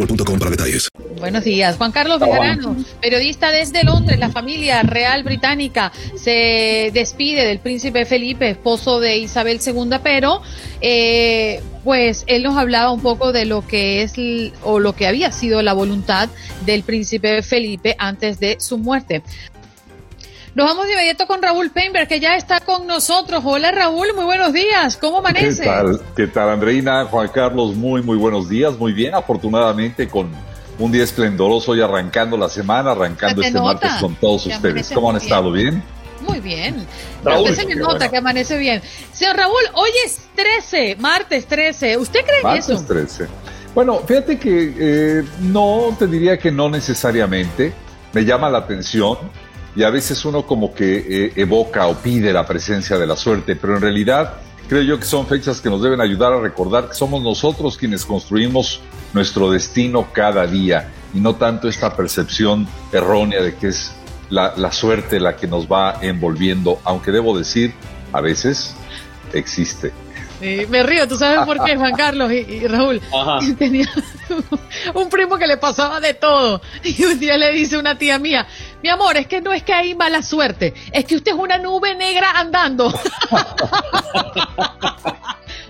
boostmobile.com para detalles. Buenos días. Juan Carlos Bejarano, periodista desde Londres. La familia real británica se despide del príncipe Felipe, esposo de Isabel II, pero eh, pues él nos hablaba un poco de lo que es o lo que había sido la voluntad del príncipe Felipe antes de su muerte. Nos vamos de inmediato con Raúl Peinberg, que ya está con nosotros. Hola Raúl, muy buenos días. ¿Cómo amanece? ¿Qué tal? ¿Qué tal, Andreina? Juan Carlos, muy, muy buenos días. Muy bien, afortunadamente con un día esplendoroso y arrancando la semana, arrancando este martes con todos ustedes. ¿Cómo han estado? ¿Bien? Muy bien. Raúl, se me nota que amanece bien. Señor Raúl, hoy es 13, martes 13. ¿Usted cree martes eso? 13. Bueno, fíjate que eh, no te diría que no necesariamente. Me llama la atención y a veces uno como que eh, evoca o pide la presencia de la suerte, pero en realidad creo yo que son fechas que nos deben ayudar a recordar que somos nosotros quienes construimos nuestro destino cada día y no tanto esta percepción errónea de que es la, la suerte la que nos va envolviendo, aunque debo decir, a veces existe me río, tú sabes por qué, Juan Carlos y, Raúl. Tenía un primo que le pasaba de todo. Y un día le dice una tía mía, mi amor, es que no es que hay mala suerte, es que usted es una nube negra andando.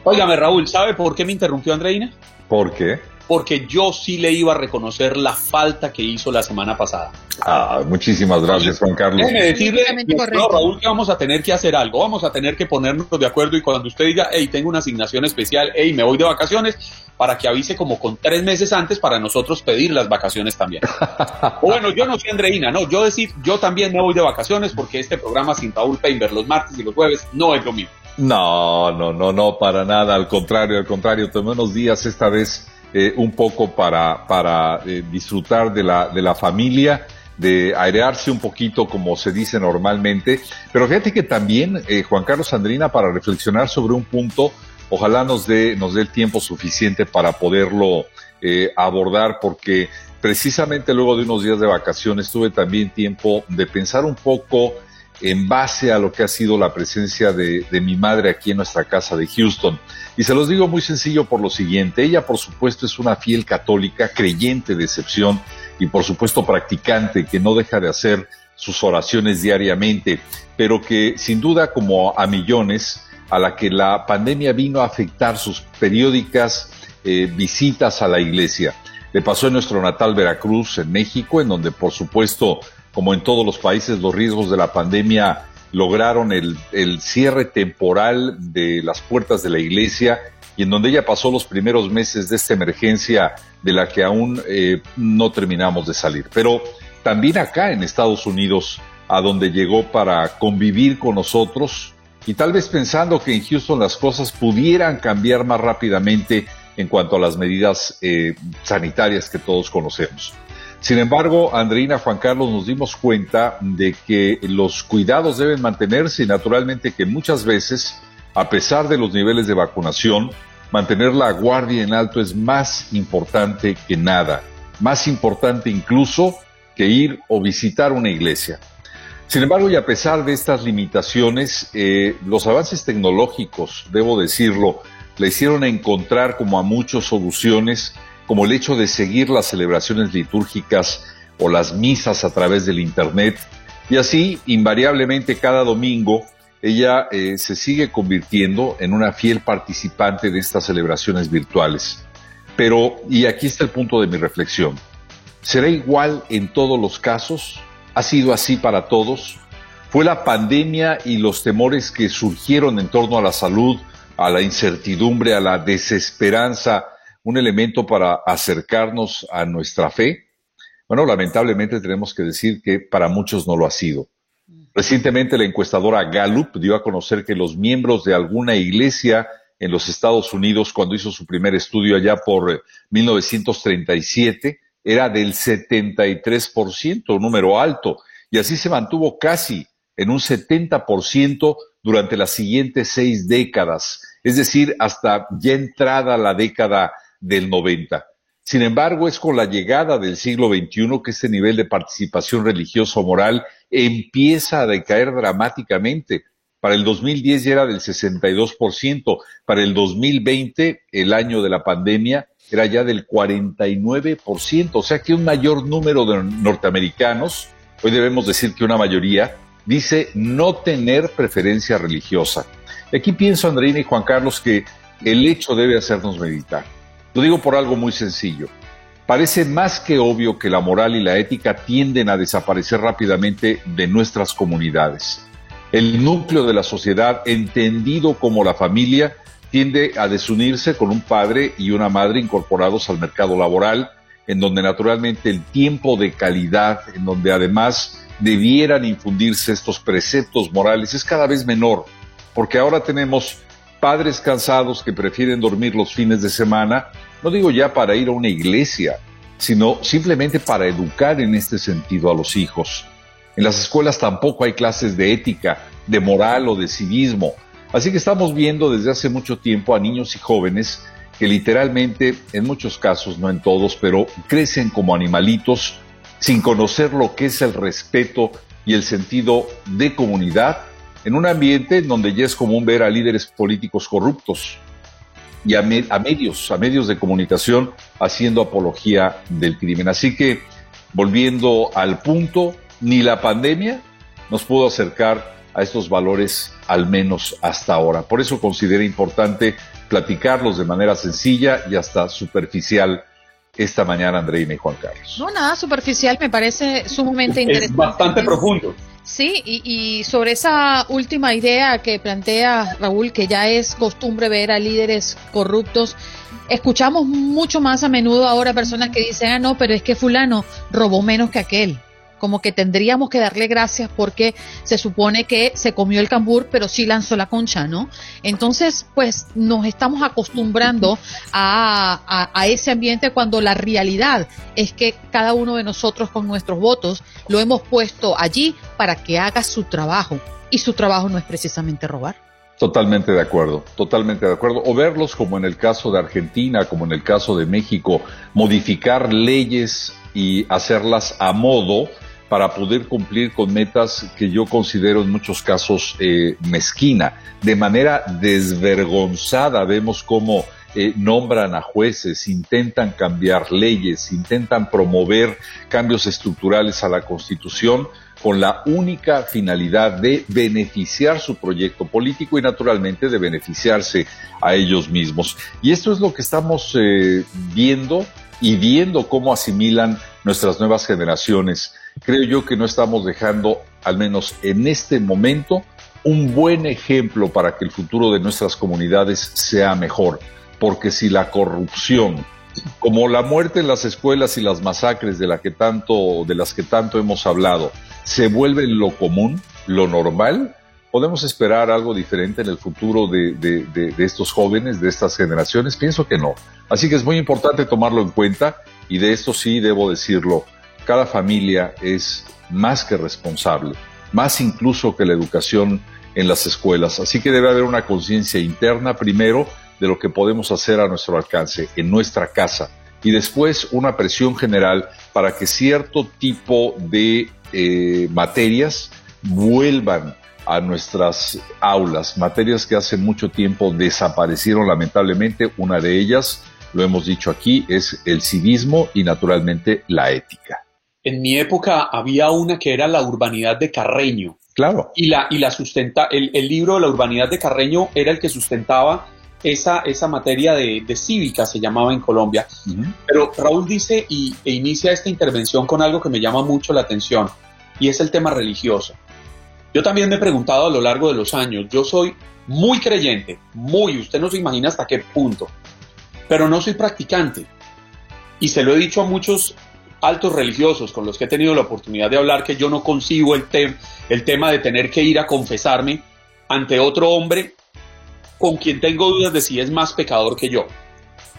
Óigame, Raúl, ¿sabe por qué me interrumpió Andreina? ¿Por qué? Porque yo sí le iba a reconocer la falta que hizo la semana pasada. Ah, muchísimas gracias, Juan Carlos. Déjeme decirle, no, Raúl, que vamos a tener que hacer algo, vamos a tener que ponernos de acuerdo y cuando usted diga, hey, tengo una asignación especial, hey, me voy de vacaciones, para que avise como con tres meses antes para nosotros pedir las vacaciones también. o bueno, yo no soy Andreina, no, yo decir, yo también me voy de vacaciones porque este programa sin Raúl Painter los martes y los jueves no es lo mismo. No, no, no, no, para nada, al contrario, al contrario, tomé unos días esta vez eh, un poco para, para eh, disfrutar de la, de la familia, de airearse un poquito como se dice normalmente. Pero fíjate que también, eh, Juan Carlos Andrina, para reflexionar sobre un punto, ojalá nos dé, nos dé el tiempo suficiente para poderlo abordar, porque precisamente luego de unos días de vacaciones tuve también tiempo de pensar un poco en base a lo que ha sido la presencia de, de, mi madre aquí en nuestra casa de Houston. Y se los digo muy sencillo por lo siguiente, ella por supuesto es una fiel católica, creyente de excepción y por supuesto practicante que no deja de hacer sus oraciones diariamente, pero que sin duda como a millones a la que la pandemia vino a afectar sus periódicas eh, visitas a la iglesia. Le pasó en nuestro natal Veracruz, en México, en donde por supuesto como en todos los países, los riesgos de la pandemia lograron el, cierre temporal de las puertas de la iglesia y en donde ella pasó los primeros meses de esta emergencia de la que aún eh, no terminamos de salir. Pero también acá en Estados Unidos, a donde llegó para convivir con nosotros y tal vez pensando que en Houston las cosas pudieran cambiar más rápidamente en cuanto a las medidas eh, sanitarias que todos conocemos. Sin embargo, Andreina, Juan Carlos, nos dimos cuenta de que los cuidados deben mantenerse y naturalmente que muchas veces, a pesar de los niveles de vacunación, mantener la guardia en alto es más importante que nada, más importante incluso que ir o visitar una iglesia. Sin embargo, y a pesar de estas limitaciones, eh, los avances tecnológicos, debo decirlo, le hicieron encontrar como a muchos soluciones como el hecho de seguir las celebraciones litúrgicas o las misas a través del Internet. Y así, invariablemente, cada domingo, ella eh, se sigue convirtiendo en una fiel participante de estas celebraciones virtuales. Pero, y aquí está el punto de mi reflexión, ¿será igual en todos los casos? ¿Ha sido así para todos? ¿Fue la pandemia y los temores que surgieron en torno a la salud, a la incertidumbre, a la desesperanza, un elemento para acercarnos a nuestra fe? Bueno, lamentablemente tenemos que decir que para muchos no lo ha sido. Recientemente la encuestadora Gallup dio a conocer que los miembros de alguna iglesia en los Estados Unidos, cuando hizo su primer estudio allá por 1937, era del 73%, un número alto, y así se mantuvo casi en un 70% durante las siguientes seis décadas, es decir, hasta ya entrada la década del 90. Sin embargo, es con la llegada del siglo XXI que este nivel de participación religiosa o moral empieza a decaer dramáticamente. Para el 2010 ya era del 62%, para el 2020, el año de la pandemia, era ya del 49%, o sea que un mayor número de norteamericanos, hoy debemos decir que una mayoría, dice no tener preferencia religiosa. Y aquí pienso, Andreina y Juan Carlos, que el hecho debe hacernos meditar. Lo digo por algo muy sencillo. Parece más que obvio que la moral y la ética tienden a desaparecer rápidamente de nuestras comunidades. El núcleo de la sociedad, entendido como la familia, tiende a desunirse con un padre y una madre incorporados al mercado laboral, en donde naturalmente el tiempo de calidad, en donde además debieran infundirse estos preceptos morales, es cada vez menor, porque ahora tenemos padres cansados que prefieren dormir los fines de semana, no digo ya para ir a una iglesia, sino simplemente para educar en este sentido a los hijos. En las escuelas tampoco hay clases de ética, de moral o de civismo. Así que estamos viendo desde hace mucho tiempo a niños y jóvenes que literalmente, en muchos casos, no en todos, pero crecen como animalitos sin conocer lo que es el respeto y el sentido de comunidad en un ambiente en donde ya es común ver a líderes políticos corruptos y a, medios, a medios de comunicación haciendo apología del crimen. Así que, volviendo al punto, ni la pandemia nos pudo acercar a estos valores, al menos hasta ahora. Por eso considero importante platicarlos de manera sencilla y hasta superficial esta mañana, Andreina y Juan Carlos. No, nada superficial, me parece sumamente interesante. Es bastante profundo. Sí, y, sobre esa última idea que plantea Raúl, que ya es costumbre ver a líderes corruptos, escuchamos mucho más a menudo ahora personas que dicen, ah, no, pero es que fulano robó menos que aquel como que tendríamos que darle gracias porque se supone que se comió el cambur, pero sí lanzó la concha, ¿no? Entonces, pues nos estamos acostumbrando a, a, ese ambiente cuando la realidad es que cada uno de nosotros con nuestros votos lo hemos puesto allí para que haga su trabajo. Y su trabajo no es precisamente robar. Totalmente de acuerdo, totalmente de acuerdo. O verlos como en el caso de Argentina, como en el caso de México, modificar leyes y hacerlas a modo para poder cumplir con metas que yo considero en muchos casos eh, mezquina. De manera desvergonzada vemos cómo eh, nombran a jueces, intentan cambiar leyes, intentan promover cambios estructurales a la Constitución con la única finalidad de beneficiar su proyecto político y naturalmente de beneficiarse a ellos mismos. Y esto es lo que estamos eh, viendo y viendo cómo asimilan nuestras nuevas generaciones creo yo que no estamos dejando, al menos en este momento, un buen ejemplo para que el futuro de nuestras comunidades sea mejor. Porque si la corrupción, como la muerte en las escuelas y las masacres de, la que tanto, de las que tanto hemos hablado, se vuelve lo común, lo normal, ¿Podemos esperar algo diferente en el futuro de, de, estos jóvenes, de estas generaciones? Pienso que no. Así que es muy importante tomarlo en cuenta y de esto sí debo decirlo cada familia es más que responsable, más incluso que la educación en las escuelas. Así que debe haber una conciencia interna primero de lo que podemos hacer a nuestro alcance en nuestra casa y después una presión general para que cierto tipo de eh, materias vuelvan a nuestras aulas, materias que hace mucho tiempo desaparecieron lamentablemente, una de ellas lo hemos dicho aquí, es el civismo y naturalmente la ética. En mi época había una que era la urbanidad de Carreño. Claro. Y la, y la sustenta, el, el libro de la urbanidad de Carreño era el que sustentaba esa, esa materia de, de cívica, se llamaba en Colombia. Pero Raúl dice y, e inicia esta intervención con algo que me llama mucho la atención, y es el tema religioso. Yo también me he preguntado a lo largo de los años, yo soy muy creyente, muy, usted no se imagina hasta qué punto, pero no soy practicante. Y se lo he dicho a muchos altos religiosos con los que he tenido la oportunidad de hablar que yo no consigo el, tem el tema de tener que ir a confesarme ante otro hombre con quien tengo dudas de si es más pecador que yo.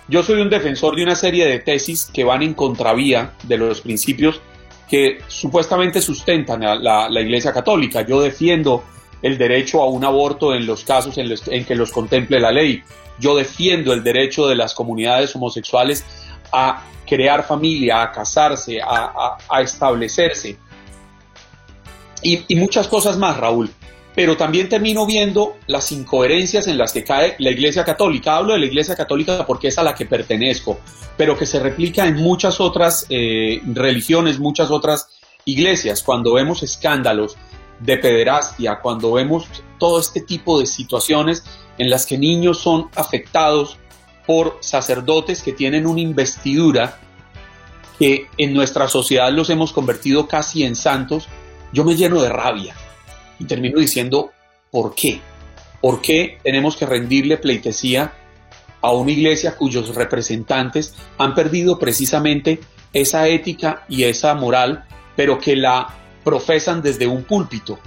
Yo soy un defensor de una serie de tesis que van en contravía de los principios que supuestamente sustentan la Iglesia Católica. Yo defiendo el derecho a un aborto en los casos en, los, en que los contemple la ley. Yo defiendo el derecho de las comunidades homosexuales a crear familia, a casarse, a, establecerse. Y, y, muchas cosas más, Raúl. Pero también termino viendo las incoherencias en las que cae la Iglesia Católica. Hablo de la Iglesia Católica porque es a la que pertenezco, pero que se replica en muchas otras eh, religiones, muchas otras iglesias. Cuando vemos escándalos de pederastia, cuando vemos todo este tipo de situaciones en las que niños son afectados por sacerdotes que tienen una investidura que en nuestra sociedad los hemos convertido casi en santos, yo me lleno de rabia y termino diciendo, ¿por qué? ¿Por qué tenemos que rendirle pleitesía a una iglesia cuyos representantes han perdido precisamente esa ética y esa moral, pero que la profesan desde un púlpito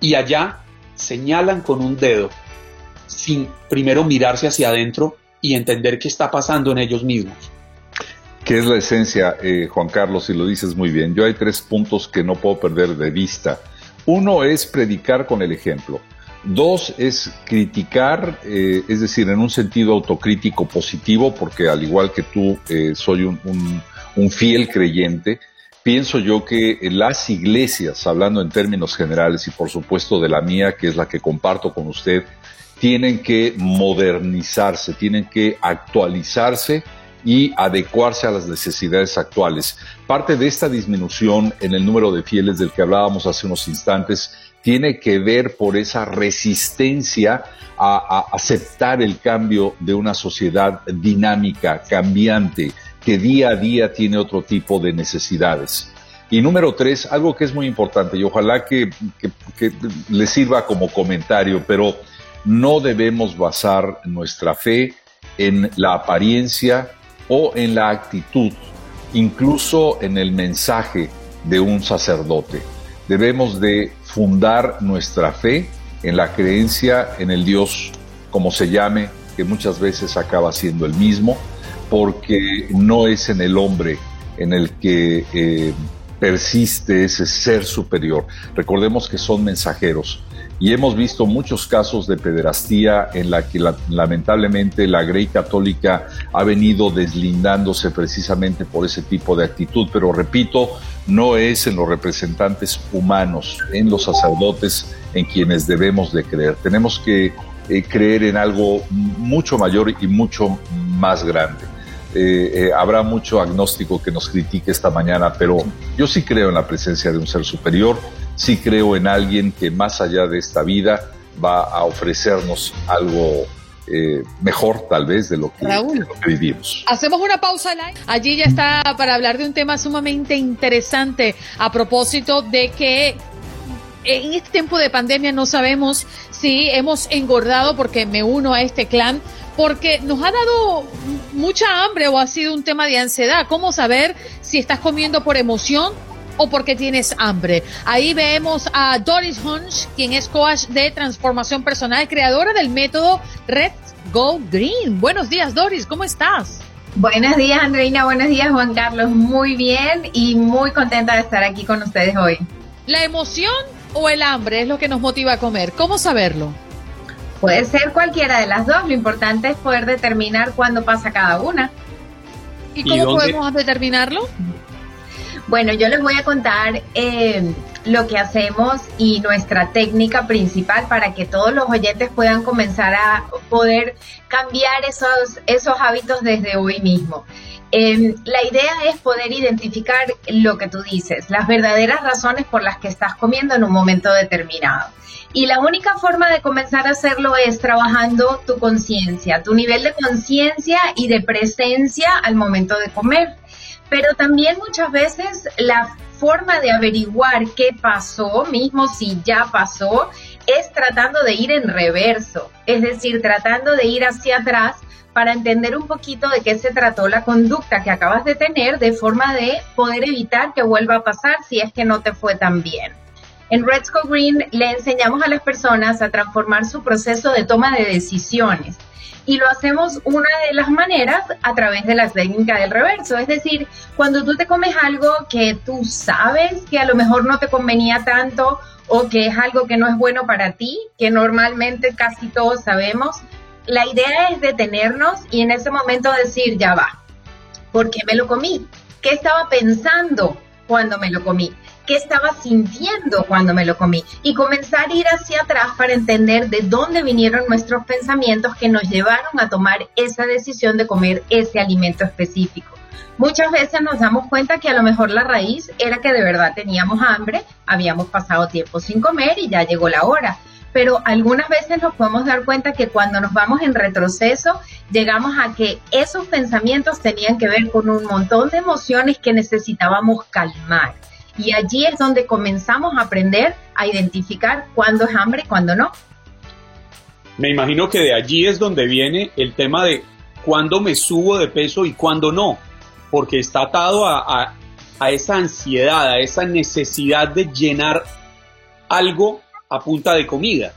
y allá señalan con un dedo sin primero mirarse hacia adentro y entender qué está pasando en ellos mismos. ¿Qué es la esencia, eh, Juan Carlos? Y lo dices muy bien. Yo hay tres puntos que no puedo perder de vista. Uno es predicar con el ejemplo. Dos es criticar, eh, es decir, en un sentido autocrítico positivo, porque al igual que tú eh, soy un, fiel creyente, pienso yo que las iglesias, hablando en términos generales y por supuesto de la mía, que es la que comparto con usted, tienen que modernizarse, tienen que actualizarse y adecuarse a las necesidades actuales. Parte de esta disminución en el número de fieles del que hablábamos hace unos instantes tiene que ver por esa resistencia a, aceptar el cambio de una sociedad dinámica, cambiante, que día a día tiene otro tipo de necesidades. Y número tres, algo que es muy importante y ojalá que, que, que le sirva como comentario, pero no debemos basar nuestra fe en la apariencia o en la actitud, incluso en el mensaje de un sacerdote. Debemos de fundar nuestra fe en la creencia en el Dios, como se llame, que muchas veces acaba siendo el mismo, porque no es en el hombre en el que eh, persiste ese ser superior. Recordemos que son mensajeros y hemos visto muchos casos de pederastía en la que la, lamentablemente la Grey Católica ha venido deslindándose precisamente por ese tipo de actitud, pero repito, no es en los representantes humanos, en los sacerdotes en quienes debemos de creer. Tenemos que eh, creer en algo mucho mayor y mucho más grande. Eh, eh, habrá mucho agnóstico que nos critique esta mañana, pero yo sí creo en la presencia de un ser superior, sí creo en alguien que más allá de esta vida va a ofrecernos algo eh, mejor tal vez de lo, que, Raúl, de lo que vivimos. Hacemos una pausa live. Allí ya está para hablar de un tema sumamente interesante a propósito de que en este tiempo de pandemia no sabemos si hemos engordado porque me uno a este clan porque nos ha dado mucha hambre o ha sido un tema de ansiedad. ¿Cómo saber si estás comiendo por emoción o porque tienes hambre? Ahí vemos a Doris Hunch, quien es coach de transformación personal, creadora del método Red Go Green. Buenos días, Doris, ¿cómo estás? Buenos días, Andreina. Buenos días, Juan Carlos. Muy bien y muy contenta de estar aquí con ustedes hoy. ¿La emoción o el hambre es lo que nos motiva a comer? ¿Cómo saberlo? Puede ser cualquiera de las dos, lo importante es poder determinar cuándo pasa cada una. ¿Y cómo ¿Y podemos determinarlo? Bueno, yo les voy a contar eh, lo que hacemos y nuestra técnica principal para que todos los oyentes puedan comenzar a poder cambiar esos, esos hábitos desde hoy mismo. Em, la idea es poder identificar lo que tú dices, las verdaderas razones por las que estás comiendo en un momento determinado. Y la única forma de comenzar a hacerlo es trabajando tu conciencia, tu nivel de conciencia y de presencia al momento de comer. Pero también muchas veces la forma de averiguar qué pasó, mismo si ya pasó, es tratando de ir en reverso, es decir, tratando de ir hacia atrás para entender un poquito de qué se trató la conducta que acabas de tener de forma de poder evitar que vuelva a pasar si es que no te fue tan bien. En Red Green le enseñamos a las personas a transformar su proceso de toma de decisiones y lo hacemos una de las maneras a través de la técnica del reverso. Es decir, cuando tú te comes algo que tú sabes que a lo mejor no te convenía tanto o que es algo que no es bueno para ti, que normalmente casi todos sabemos, la idea es detenernos y en ese momento decir, ya va, ¿por qué me lo comí? ¿Qué estaba pensando cuando me lo comí? ¿Qué estaba sintiendo cuando me lo comí? Y comenzar a ir hacia atrás para entender de dónde vinieron nuestros pensamientos que nos llevaron a tomar esa decisión de comer ese alimento específico. Muchas veces nos damos cuenta que a lo mejor la raíz era que de verdad teníamos hambre, habíamos pasado tiempo sin comer y ya llegó la hora pero algunas veces nos podemos dar cuenta que cuando nos vamos en retroceso, llegamos a que esos pensamientos tenían que ver con un montón de emociones que necesitábamos calmar. Y allí es donde comenzamos a aprender a identificar cuándo es hambre y cuándo no. Me imagino que de allí es donde viene el tema de cuándo me subo de peso y cuándo no, porque está atado a, a esa ansiedad, a esa necesidad de llenar algo a punta de comida.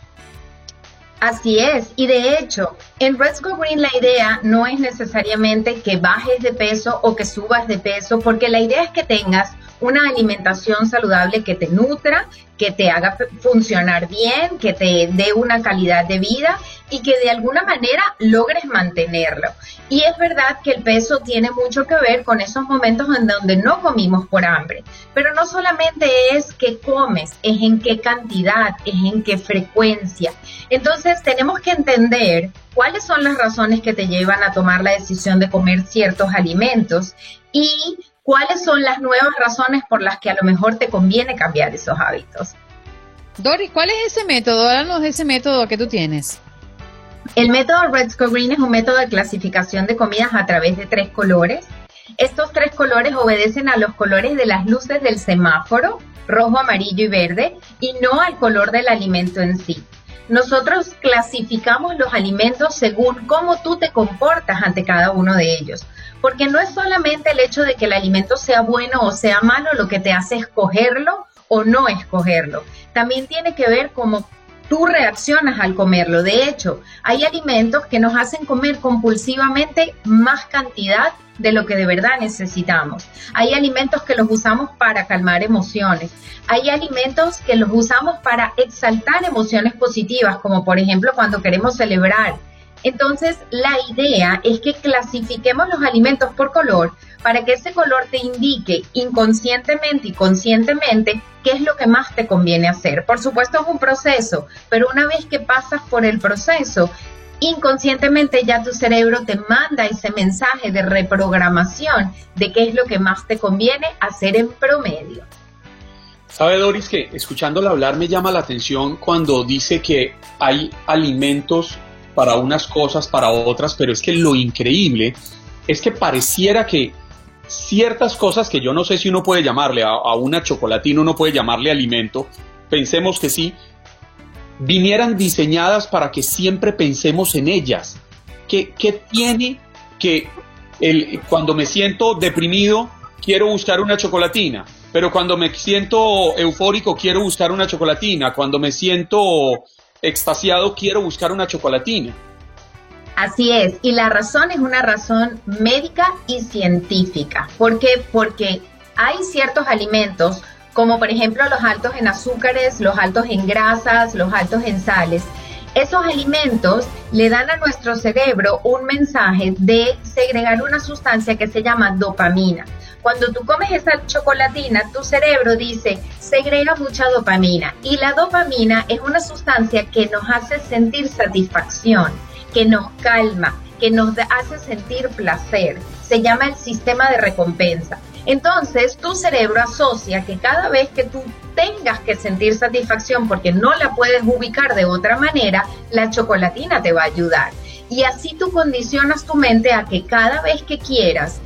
Así es, y de hecho, en Red Go Green la idea no es necesariamente que bajes de peso o que subas de peso, porque la idea es que tengas una alimentación saludable que te nutra, que te haga funcionar bien, que te dé una calidad de vida y que de alguna manera logres mantenerlo. Y es verdad que el peso tiene mucho que ver con esos momentos en donde no comimos por hambre, pero no solamente es que comes, es en qué cantidad, es en qué frecuencia. Entonces tenemos que entender cuáles son las razones que te llevan a tomar la decisión de comer ciertos alimentos y cuáles son las nuevas razones por las que a lo mejor te conviene cambiar esos hábitos. Doris, ¿cuál es ese método? Háblanos de ese método que tú tienes. El método Red Score Green es un método de clasificación de comidas a través de tres colores. Estos tres colores obedecen a los colores de las luces del semáforo, rojo, amarillo y verde, y no al color del alimento en sí. Nosotros clasificamos los alimentos según cómo tú te comportas ante cada uno de ellos porque no es solamente el hecho de que el alimento sea bueno o sea malo lo que te hace escogerlo o no escogerlo. También tiene que ver cómo tú reaccionas al comerlo. De hecho, hay alimentos que nos hacen comer compulsivamente más cantidad de lo que de verdad necesitamos. Hay alimentos que los usamos para calmar emociones. Hay alimentos que los usamos para exaltar emociones positivas, como por ejemplo cuando queremos celebrar entonces, la idea es que clasifiquemos los alimentos por color para que ese color te indique inconscientemente y conscientemente qué es lo que más te conviene hacer. Por supuesto es un proceso, pero una vez que pasas por el proceso, inconscientemente ya tu cerebro te manda ese mensaje de reprogramación de qué es lo que más te conviene hacer en promedio. Sabe Doris que escuchándola hablar me llama la atención cuando dice que hay alimentos para unas cosas, para otras, pero es que lo increíble es que pareciera que ciertas cosas que yo no sé si uno puede llamarle a, una chocolatina, uno puede llamarle alimento, pensemos que sí, vinieran diseñadas para que siempre pensemos en ellas. ¿Qué, qué tiene que el, cuando me siento deprimido quiero buscar una chocolatina? Pero cuando me siento eufórico quiero buscar una chocolatina. Cuando me siento extasiado, quiero buscar una chocolatina. Así es, y la razón es una razón médica y científica. ¿Por qué? Porque hay ciertos alimentos, como por ejemplo los altos en azúcares, los altos en grasas, los altos en sales. Esos alimentos le dan a nuestro cerebro un mensaje de segregar una sustancia que se llama dopamina. Cuando tú comes esa chocolatina, tu cerebro dice, segrega mucha dopamina y la dopamina es una sustancia que nos hace sentir satisfacción, que nos calma, que nos hace sentir placer. Se llama el sistema de recompensa. Entonces, tu cerebro asocia que cada vez que tú tengas que sentir satisfacción porque no la puedes ubicar de otra manera, la chocolatina te va a ayudar. Y así tú condicionas tu mente a que cada vez que quieras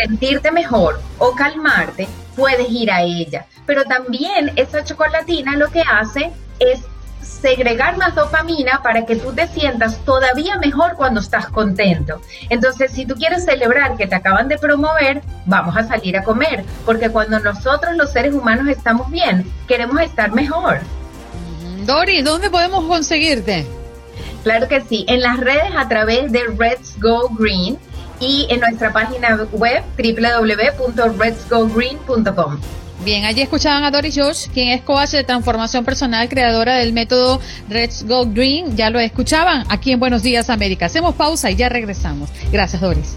sentirte mejor o calmarte, puedes ir a ella. Pero también esa chocolatina lo que hace es segregar más dopamina para que tú te sientas todavía mejor cuando estás contento. Entonces, si tú quieres celebrar que te acaban de promover, vamos a salir a comer, porque cuando nosotros los seres humanos estamos bien, queremos estar mejor. Dori, ¿dónde podemos conseguirte? Claro que sí, en las redes a través de Reds Go Green y en nuestra página web www.redsgogreen.com. Bien, allí escuchaban a Doris Josh, quien es coach de transformación personal, creadora del método Let's Go Green. Ya lo escuchaban aquí en Buenos Días América. Hacemos pausa y ya regresamos. Gracias, Doris.